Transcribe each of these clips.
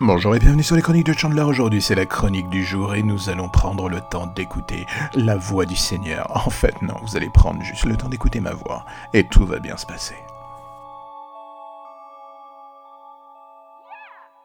Bonjour et bienvenue sur les chroniques de Chandler. Aujourd'hui, c'est la chronique du jour et nous allons prendre le temps d'écouter la voix du Seigneur. En fait, non, vous allez prendre juste le temps d'écouter ma voix et tout va bien se passer.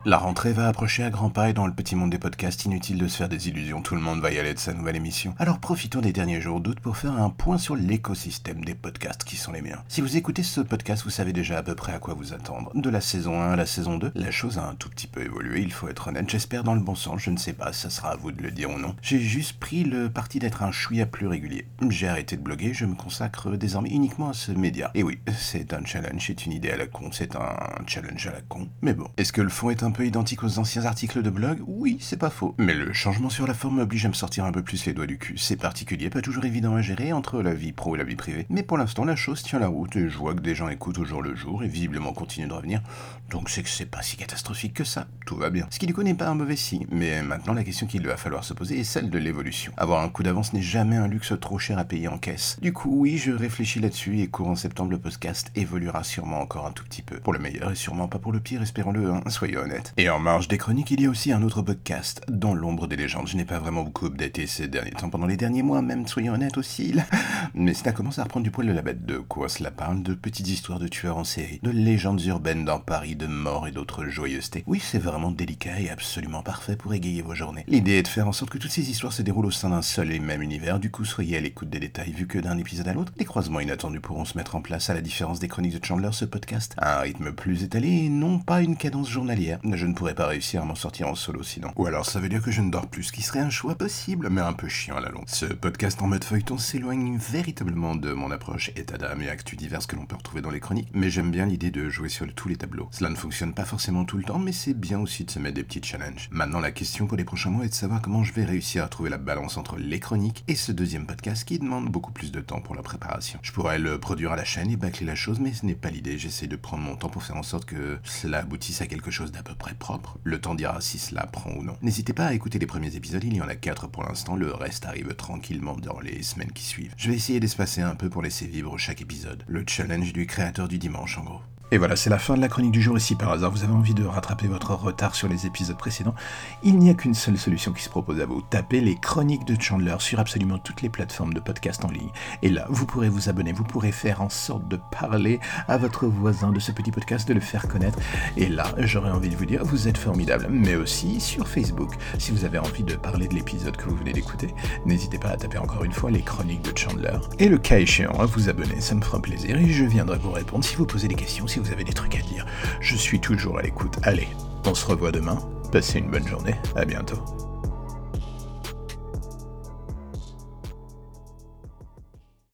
La rentrée va approcher à grands pas et dans le petit monde des podcasts, inutile de se faire des illusions, tout le monde va y aller de sa nouvelle émission. Alors profitons des derniers jours d'août pour faire un point sur l'écosystème des podcasts qui sont les miens. Si vous écoutez ce podcast, vous savez déjà à peu près à quoi vous attendre. De la saison 1 à la saison 2, la chose a un tout petit peu évolué, il faut être honnête, j'espère dans le bon sens, je ne sais pas, ça sera à vous de le dire ou non. J'ai juste pris le parti d'être un chouïa plus régulier. J'ai arrêté de bloguer, je me consacre désormais uniquement à ce média. Et oui, c'est un challenge, c'est une idée à la con, c'est un challenge à la con. Mais bon, est-ce que le fond est un peu identique aux anciens articles de blog Oui, c'est pas faux. Mais le changement sur la forme oblige à me sortir un peu plus les doigts du cul. C'est particulier, pas toujours évident à gérer entre la vie pro et la vie privée. Mais pour l'instant, la chose tient la route et je vois que des gens écoutent au jour le jour et visiblement continuent de revenir. Donc c'est que c'est pas si catastrophique que ça. Tout va bien. Ce qui du coup n'est pas un mauvais signe. Mais maintenant, la question qu'il va falloir se poser est celle de l'évolution. Avoir un coup d'avance n'est jamais un luxe trop cher à payer en caisse. Du coup, oui, je réfléchis là-dessus et courant septembre, le podcast évoluera sûrement encore un tout petit peu. Pour le meilleur et sûrement pas pour le pire, espérons-le, hein, soyez honnêtes. Et en marge des chroniques, il y a aussi un autre podcast, Dans l'ombre des légendes. Je n'ai pas vraiment beaucoup updaté ces derniers temps, pendant les derniers mois, même, soyons honnêtes aussi. là. Mais cela commence à reprendre du poil de la bête. De quoi cela parle? De petites histoires de tueurs en série, de légendes urbaines dans Paris, de morts et d'autres joyeusetés. Oui, c'est vraiment délicat et absolument parfait pour égayer vos journées. L'idée est de faire en sorte que toutes ces histoires se déroulent au sein d'un seul et même univers. Du coup, soyez à l'écoute des détails, vu que d'un épisode à l'autre, les croisements inattendus pourront se mettre en place à la différence des chroniques de Chandler, ce podcast a un rythme plus étalé et non pas une cadence journalière. Je ne pourrais pas réussir à m'en sortir en solo sinon. Ou alors ça veut dire que je ne dors plus, ce qui serait un choix possible, mais un peu chiant à la longue. Ce podcast en mode feuilleton s'éloigne véritablement de mon approche état d'âme et actus diverses que l'on peut retrouver dans les chroniques, mais j'aime bien l'idée de jouer sur tous les tableaux. Cela ne fonctionne pas forcément tout le temps, mais c'est bien aussi de se mettre des petits challenges. Maintenant, la question pour les prochains mois est de savoir comment je vais réussir à trouver la balance entre les chroniques et ce deuxième podcast qui demande beaucoup plus de temps pour la préparation. Je pourrais le produire à la chaîne et bâcler la chose, mais ce n'est pas l'idée. J'essaie de prendre mon temps pour faire en sorte que cela aboutisse à quelque chose d'à peu près propre. Le temps dira si cela prend ou non. N'hésitez pas à écouter les premiers épisodes, il y en a quatre pour l'instant, le reste arrive tranquillement dans les semaines qui suivent. Je vais essayer d'espacer un peu pour laisser vivre chaque épisode. Le challenge du créateur du dimanche en gros. Et voilà, c'est la fin de la chronique du jour. Si par hasard vous avez envie de rattraper votre retard sur les épisodes précédents, il n'y a qu'une seule solution qui se propose à vous. Tapez les chroniques de Chandler sur absolument toutes les plateformes de podcast en ligne. Et là, vous pourrez vous abonner, vous pourrez faire en sorte de parler à votre voisin de ce petit podcast, de le faire connaître. Et là, j'aurais envie de vous dire, vous êtes formidable. Mais aussi sur Facebook. Si vous avez envie de parler de l'épisode que vous venez d'écouter, n'hésitez pas à taper encore une fois les chroniques de Chandler. Et le cas échéant, à vous abonner, ça me fera plaisir et je viendrai vous répondre si vous posez des questions, vous avez des trucs à dire. Je suis toujours à l'écoute. Allez, on se revoit demain. Passez une bonne journée. À bientôt.